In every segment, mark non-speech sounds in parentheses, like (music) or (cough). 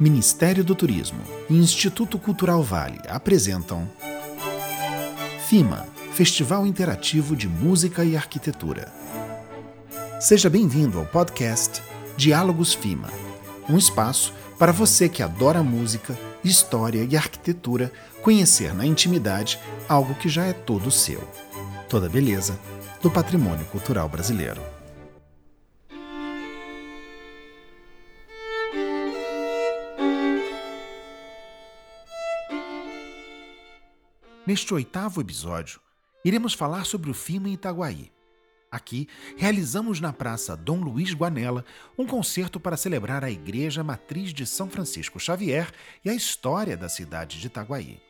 Ministério do Turismo e Instituto Cultural Vale apresentam FIMA Festival Interativo de Música e Arquitetura. Seja bem-vindo ao podcast Diálogos FIMA, um espaço para você que adora música, história e arquitetura conhecer na intimidade algo que já é todo seu. Toda beleza do patrimônio cultural brasileiro. Neste oitavo episódio, iremos falar sobre o FIMA em Itaguaí. Aqui, realizamos na Praça Dom Luiz Guanella um concerto para celebrar a Igreja Matriz de São Francisco Xavier e a história da cidade de Itaguaí.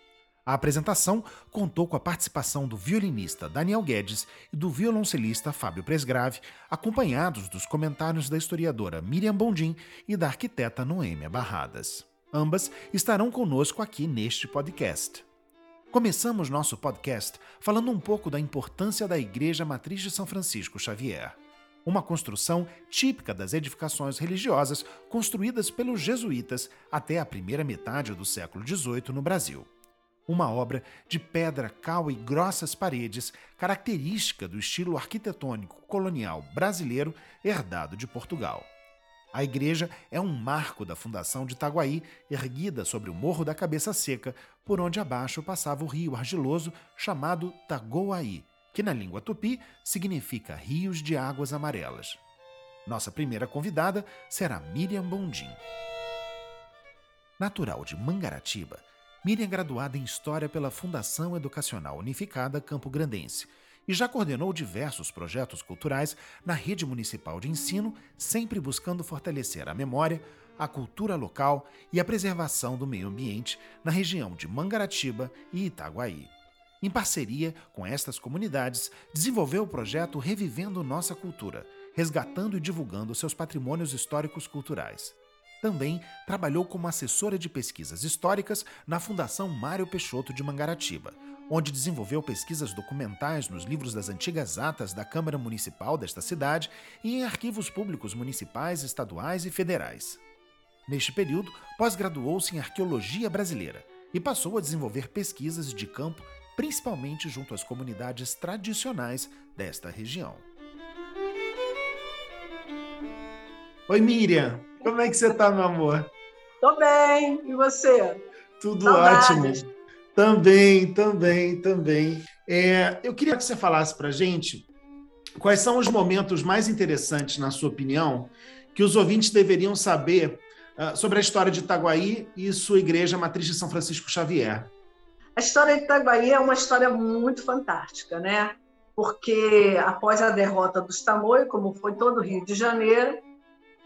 A apresentação contou com a participação do violinista Daniel Guedes e do violoncelista Fábio Presgrave, acompanhados dos comentários da historiadora Miriam Bondim e da arquiteta Noêmia Barradas. Ambas estarão conosco aqui neste podcast. Começamos nosso podcast falando um pouco da importância da Igreja Matriz de São Francisco Xavier, uma construção típica das edificações religiosas construídas pelos jesuítas até a primeira metade do século XVIII no Brasil. Uma obra de pedra, cal e grossas paredes, característica do estilo arquitetônico colonial brasileiro herdado de Portugal. A igreja é um marco da fundação de Itaguaí, erguida sobre o Morro da Cabeça Seca, por onde abaixo passava o rio argiloso chamado Tagoaí, que na língua tupi significa rios de águas amarelas. Nossa primeira convidada será Miriam Bondim. Natural de Mangaratiba, Miriam é graduada em História pela Fundação Educacional Unificada Campo Grandense e já coordenou diversos projetos culturais na rede municipal de ensino, sempre buscando fortalecer a memória, a cultura local e a preservação do meio ambiente na região de Mangaratiba e Itaguaí. Em parceria com estas comunidades, desenvolveu o projeto Revivendo Nossa Cultura, resgatando e divulgando seus patrimônios históricos culturais. Também trabalhou como assessora de pesquisas históricas na Fundação Mário Peixoto de Mangaratiba, onde desenvolveu pesquisas documentais nos livros das antigas atas da Câmara Municipal desta cidade e em arquivos públicos municipais, estaduais e federais. Neste período, pós-graduou-se em Arqueologia Brasileira e passou a desenvolver pesquisas de campo, principalmente junto às comunidades tradicionais desta região. Oi, Miriam! Como é que você está, meu amor? Tô bem, e você? Tudo Saudades. ótimo. Também, também, também. É, eu queria que você falasse para a gente quais são os momentos mais interessantes, na sua opinião, que os ouvintes deveriam saber uh, sobre a história de Itaguaí e sua igreja matriz de São Francisco Xavier. A história de Itaguaí é uma história muito fantástica, né? Porque após a derrota dos Tamoios, como foi todo o Rio de Janeiro,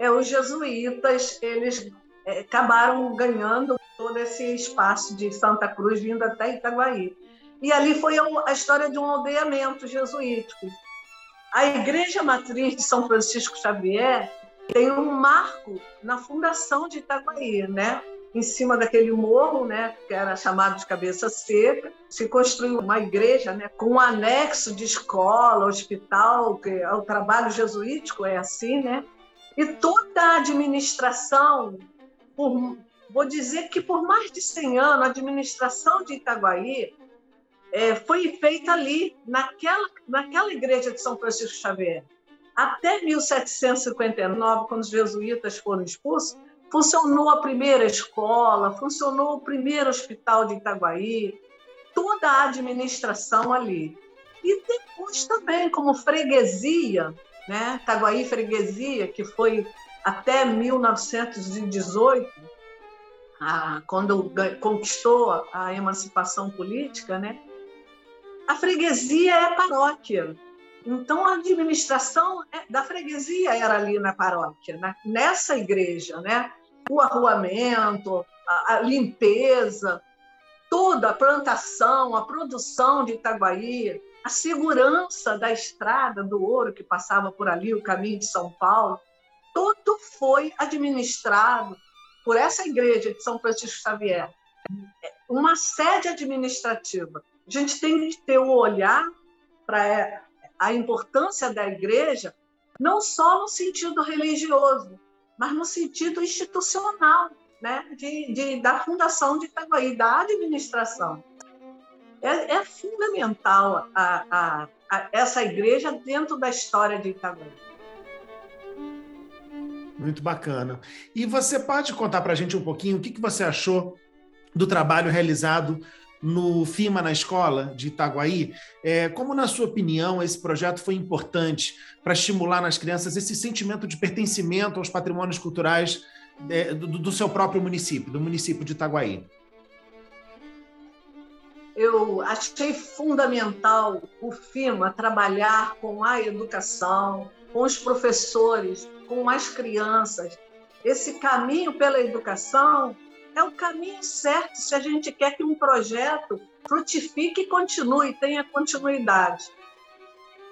é, os jesuítas eles é, acabaram ganhando todo esse espaço de Santa Cruz vindo até Itaguaí. E ali foi a história de um aldeamento jesuítico. A Igreja Matriz de São Francisco Xavier tem um marco na fundação de Itaguaí, né? Em cima daquele morro, né, que era chamado de Cabeça Seca, se construiu uma igreja, né, com um anexo de escola, hospital, que é o trabalho jesuítico é assim, né? E toda a administração por, vou dizer que por mais de 100 anos, a administração de Itaguaí é, foi feita ali, naquela, naquela igreja de São Francisco Xavier. Até 1759, quando os jesuítas foram expulsos, funcionou a primeira escola, funcionou o primeiro hospital de Itaguaí, toda a administração ali. E depois também, como freguesia, né? Freguesia, que foi até 1918, a, quando conquistou a emancipação política, né? A freguesia é paróquia. Então a administração é, da freguesia era ali na paróquia, na, nessa igreja, né? O arruamento, a, a limpeza, toda a plantação, a produção de Itaguaí, a segurança da estrada do ouro que passava por ali, o caminho de São Paulo, tudo foi administrado por essa igreja de São Francisco Xavier. Uma sede administrativa. A gente tem que ter um olhar para a importância da igreja, não só no sentido religioso, mas no sentido institucional. né, de, de, da fundação de Itaguaí, da administração. É, é fundamental a, a, a, essa igreja dentro da história de Itaguaí. Muito bacana. E você pode contar para a gente um pouquinho o que, que você achou do trabalho realizado no FIMA na escola de Itaguaí. É, como, na sua opinião, esse projeto foi importante para estimular nas crianças esse sentimento de pertencimento aos patrimônios culturais é, do, do, seu próprio município, do município de Itaguaí? Eu achei fundamental o FIMA trabalhar com a educação, com os professores, com as crianças. Esse caminho pela educação é o caminho certo se a gente quer que um projeto frutifique e continue, tenha continuidade.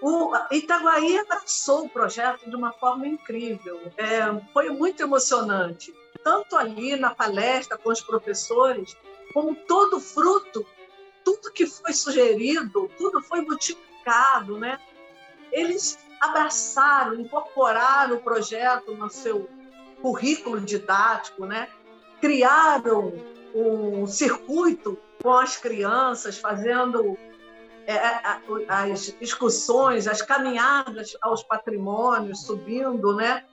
O Itaguaí abraçou o projeto de uma forma incrível, é, foi muito emocionante, tanto ali na palestra com os professores, como todo fruto, tudo que foi sugerido, tudo foi multiplicado, né? Eles abraçaram, incorporaram o projeto no seu currículo didático, né? criaram um circuito com as crianças, fazendo é, as discussões, as caminhadas aos patrimônios, subindo, né?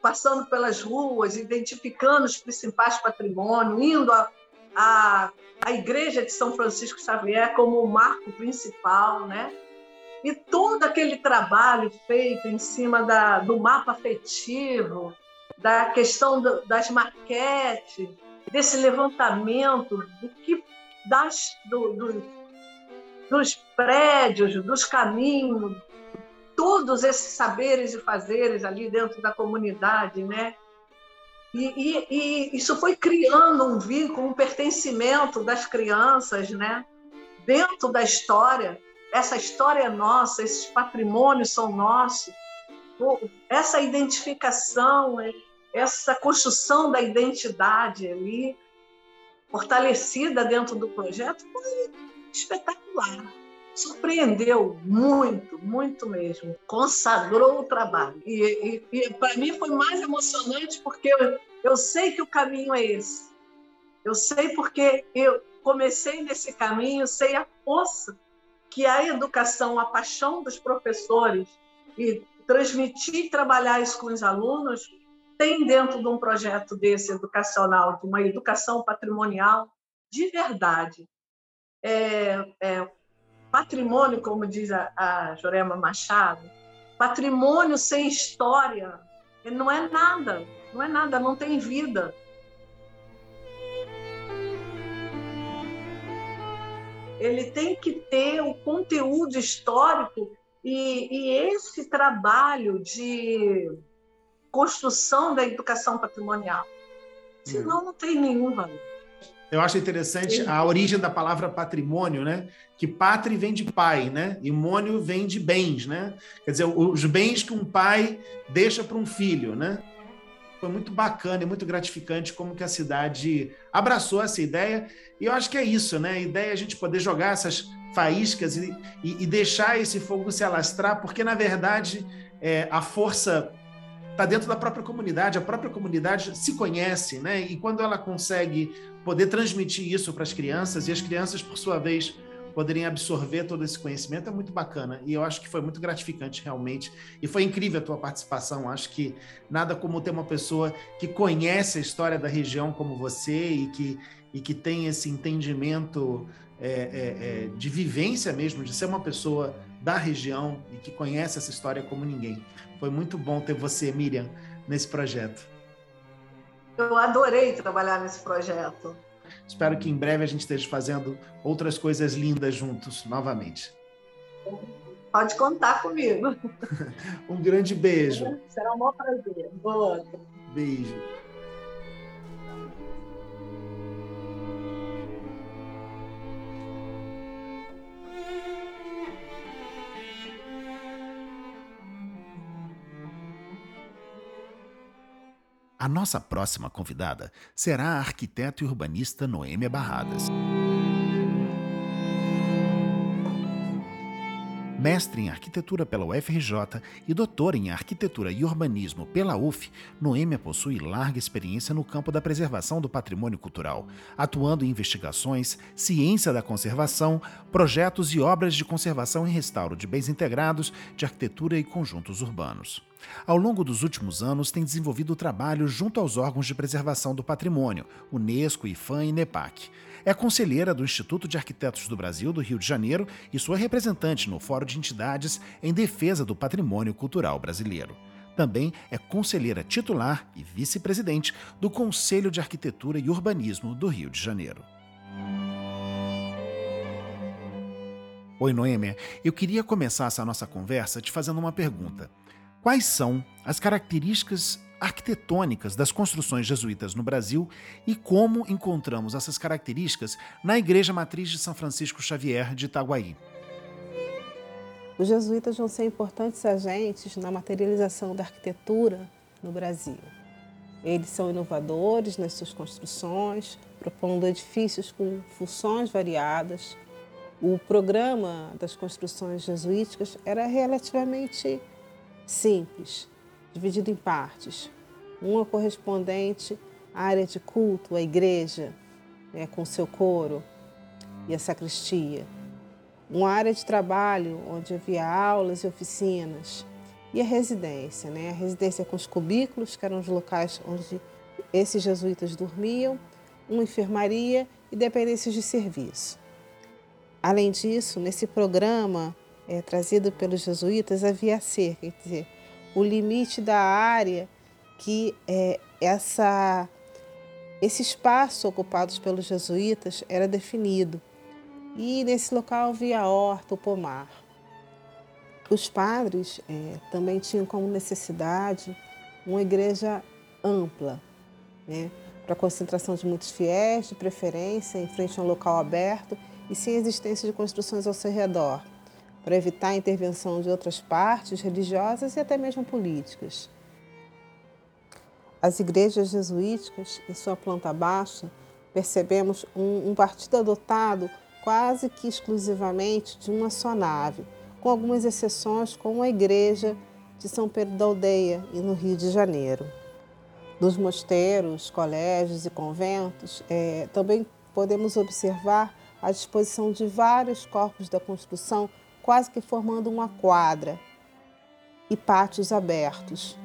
passando pelas ruas, identificando os principais patrimônios, indo a, a, a, igreja de São Francisco Xavier como o marco principal, né? E todo aquele trabalho feito em cima da, do mapa afetivo, da questão do, das maquetes, desse levantamento do que das, do, do, dos prédios, dos caminhos, todos esses saberes e fazeres ali dentro da comunidade, né? E, e, e, isso foi criando um vínculo, um pertencimento das crianças, né? Dentro da história essa história é nossa, esses patrimônios são nossos. Essa identificação, essa construção da identidade ali, fortalecida dentro do projeto, foi espetacular. Surpreendeu muito, muito mesmo. Consagrou o trabalho. E, e, e para mim foi mais emocionante porque eu, eu sei que o caminho é esse. Eu sei porque eu comecei nesse caminho, sei a força que a educação, a paixão dos professores e transmitir e trabalhar isso com os alunos tem dentro de um projeto desse educacional, de uma educação patrimonial de verdade. É, é, patrimônio, como diz a, a Jorema Machado, patrimônio sem história não é nada, não é nada, não tem vida. ele tem que ter o conteúdo histórico e, e esse trabalho de construção da educação patrimonial. Senão, não tem nenhum valor. Eu acho interessante a origem da palavra patrimônio, né? Que pátria vem de pai, né? E mônio vem de bens, né? Quer dizer, os bens que um pai deixa para um filho, né? foi muito bacana e muito gratificante como que a cidade abraçou essa ideia. E eu acho que é isso, né? A ideia é a gente poder jogar essas faíscas e, e, e deixar esse fogo se alastrar, porque, na verdade, é, a força está dentro da própria comunidade, a própria comunidade se conhece, né? E quando ela consegue poder transmitir isso para as crianças, e as crianças, por sua vez, poderem absorver todo esse conhecimento é muito bacana. E eu acho que foi muito gratificante, realmente. E foi incrível a tua participação. Acho que nada como ter uma pessoa que conhece a história da região como você e que, e que tem esse entendimento é, é, é, de vivência mesmo, de ser uma pessoa da região e que conhece essa história como ninguém. Foi muito bom ter você, Miriam, nesse projeto. Eu adorei trabalhar nesse projeto. Espero que em breve a gente esteja fazendo outras coisas lindas juntos novamente. Pode contar comigo. (laughs) um grande beijo. Será um bom prazer. Boa. Beijo. A nossa próxima convidada será a arquiteta e urbanista Noêmia Barradas. Mestre em arquitetura pela UFRJ e doutor em arquitetura e urbanismo pela UF, Noêmia possui larga experiência no campo da preservação do patrimônio cultural, atuando em investigações, ciência da conservação, projetos e obras de conservação e restauro de bens integrados, de arquitetura e conjuntos urbanos. Ao longo dos últimos anos, tem desenvolvido trabalho junto aos órgãos de preservação do patrimônio, Unesco, IFAM e NEPAC. É conselheira do Instituto de Arquitetos do Brasil do Rio de Janeiro e sua representante no Fórum de Entidades em Defesa do Patrimônio Cultural Brasileiro. Também é conselheira titular e vice-presidente do Conselho de Arquitetura e Urbanismo do Rio de Janeiro. Oi, Noêmia. Eu queria começar essa nossa conversa te fazendo uma pergunta. Quais são as características arquitetônicas das construções jesuítas no Brasil e como encontramos essas características na Igreja Matriz de São Francisco Xavier de Itaguaí. Os jesuítas vão ser importantes agentes na materialização da arquitetura no Brasil. Eles são inovadores nas suas construções, propondo edifícios com funções variadas. O programa das construções jesuíticas era relativamente simples, dividido em partes. Uma correspondente à área de culto, a igreja, né, com seu coro e a sacristia. Uma área de trabalho onde havia aulas e oficinas. E a residência, né? a residência com os cubículos, que eram os locais onde esses jesuítas dormiam, uma enfermaria e dependências de serviço. Além disso, nesse programa é, trazido pelos jesuítas, havia cerca, quer dizer, o limite da área que é, essa, esse espaço ocupado pelos jesuítas era definido. E nesse local havia a horta, o pomar. Os padres é, também tinham como necessidade uma igreja ampla, né, para concentração de muitos fiéis, de preferência em frente a um local aberto e sem existência de construções ao seu redor para evitar a intervenção de outras partes religiosas e até mesmo políticas. As igrejas jesuíticas, em sua planta baixa, percebemos um, um partido adotado quase que exclusivamente de uma só nave, com algumas exceções, como a igreja de São Pedro da Aldeia, e no Rio de Janeiro. Nos mosteiros, colégios e conventos, é, também podemos observar a disposição de vários corpos da construção quase que formando uma quadra, e pátios abertos.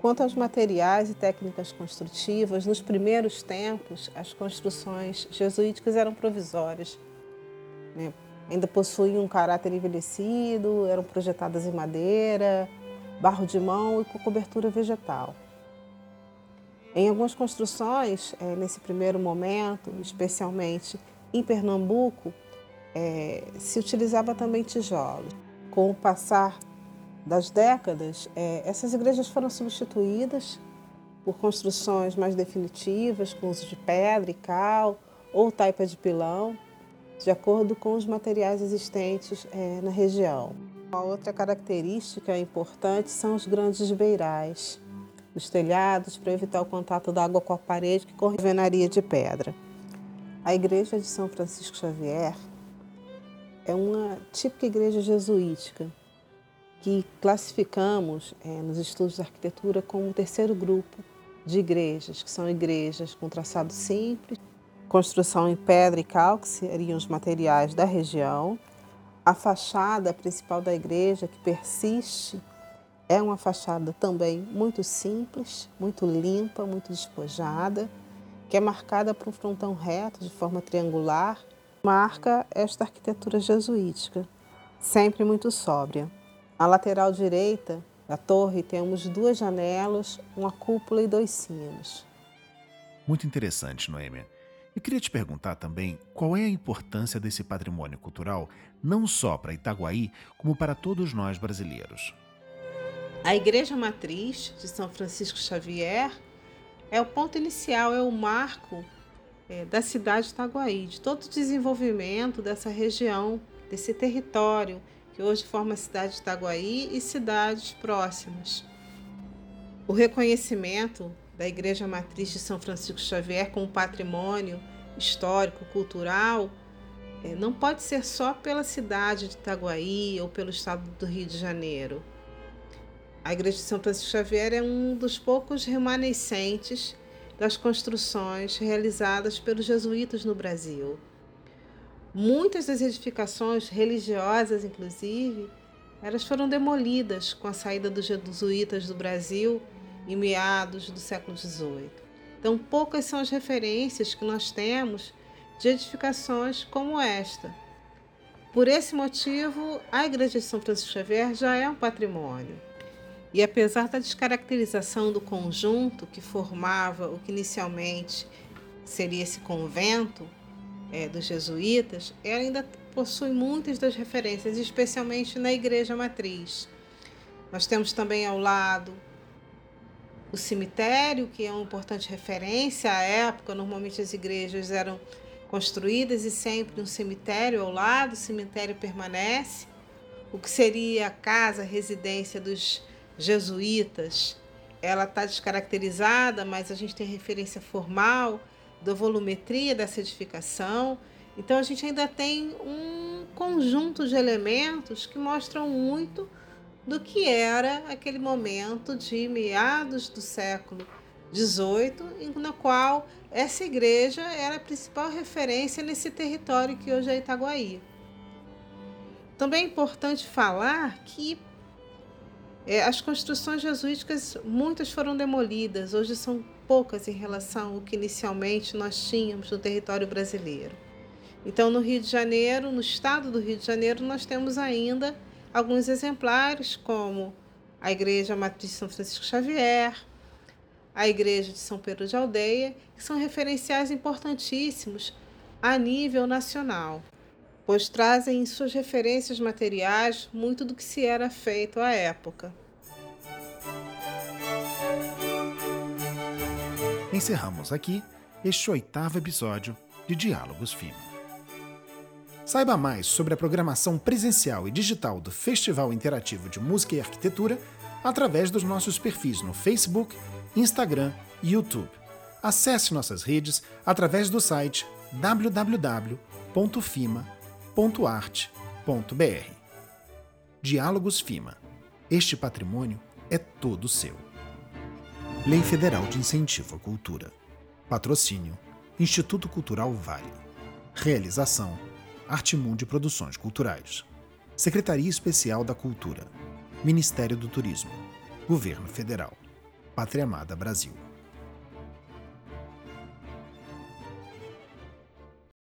Quanto aos materiais e técnicas construtivas, nos primeiros tempos, as construções jesuíticas eram provisórias. Né? Ainda possuíam um caráter envelhecido, eram projetadas em madeira, barro de mão e com cobertura vegetal. Em algumas construções, é, nesse primeiro momento, especialmente em Pernambuco, é, se utilizava também tijolos. Com o passar das décadas, é, essas igrejas foram substituídas por construções mais definitivas, com uso de pedra e cal ou taipa de pilão, de acordo com os materiais existentes é, na região. Uma outra característica importante são os grandes beirais dos telhados para evitar o contato da água com a parede que corre venaria de pedra. A igreja de São Francisco Xavier é uma típica igreja jesuítica que classificamos é, nos estudos de arquitetura como o terceiro grupo de igrejas, que são igrejas com traçado simples, construção em pedra e cal, que seriam os materiais da região. A fachada principal da igreja, que persiste, é uma fachada também muito simples, muito limpa, muito despojada, que é marcada por um frontão reto de forma triangular marca esta arquitetura jesuítica, sempre muito sóbria. Na lateral direita da torre temos duas janelas, uma cúpula e dois sinos. Muito interessante, Noêmia. Eu queria te perguntar também qual é a importância desse patrimônio cultural, não só para Itaguaí, como para todos nós brasileiros. A Igreja Matriz de São Francisco Xavier é o ponto inicial, é o marco é, da cidade de Itaguaí, de todo o desenvolvimento dessa região, desse território que hoje forma a cidade de Itaguaí e cidades próximas. O reconhecimento da Igreja Matriz de São Francisco Xavier como patrimônio histórico, cultural, é, não pode ser só pela cidade de Itaguaí ou pelo estado do Rio de Janeiro. A Igreja de São Francisco Xavier é um dos poucos remanescentes das construções realizadas pelos jesuítas no Brasil. Muitas das edificações religiosas, inclusive, elas foram demolidas com a saída dos jesuítas do Brasil em meados do século XVIII. Então, poucas são as referências que nós temos de edificações como esta. Por esse motivo, a Igreja de São Francisco Xavier já é um patrimônio. E apesar da descaracterização do conjunto que formava o que inicialmente seria esse convento é, dos jesuítas, ela ainda possui muitas das referências, especialmente na igreja matriz. Nós temos também ao lado o cemitério, que é uma importante referência à época. Normalmente as igrejas eram construídas e sempre um cemitério ao lado, o cemitério permanece. O que seria a casa, a residência dos jesuítas, ela está descaracterizada, mas a gente tem referência formal da volumetria dessa edificação. Então a gente ainda tem um conjunto de elementos que mostram muito do que era aquele momento de meados do século XVIII, na qual essa igreja era a principal referência nesse território que hoje é Itaguaí. Também é importante falar que é, as construções jesuíticas, muitas foram demolidas, hoje são poucas em relação ao que inicialmente nós tínhamos no território brasileiro. Então, no Rio de Janeiro, no estado do Rio de Janeiro, nós temos ainda alguns exemplares, como a Igreja Matriz de São Francisco Xavier, a Igreja de São Pedro de Aldeia, que são referenciais importantíssimos a nível nacional, pois trazem em suas referências materiais muito do que se era feito à época. Encerramos aqui este oitavo episódio de Diálogos FIMA. Saiba mais sobre a programação presencial e digital do Festival Interativo de Música e Arquitetura através dos nossos perfis no Facebook, Instagram e YouTube. Acesse nossas redes através do site www.fima.arte.br. Diálogos FIMA. Este patrimônio é todo seu. Lei Federal de Incentivo à Cultura. Patrocínio: Instituto Cultural Vale. Realização: Artimundi Produções Culturais. Secretaria Especial da Cultura. Ministério do Turismo. Governo Federal. Pátria Amada Brasil.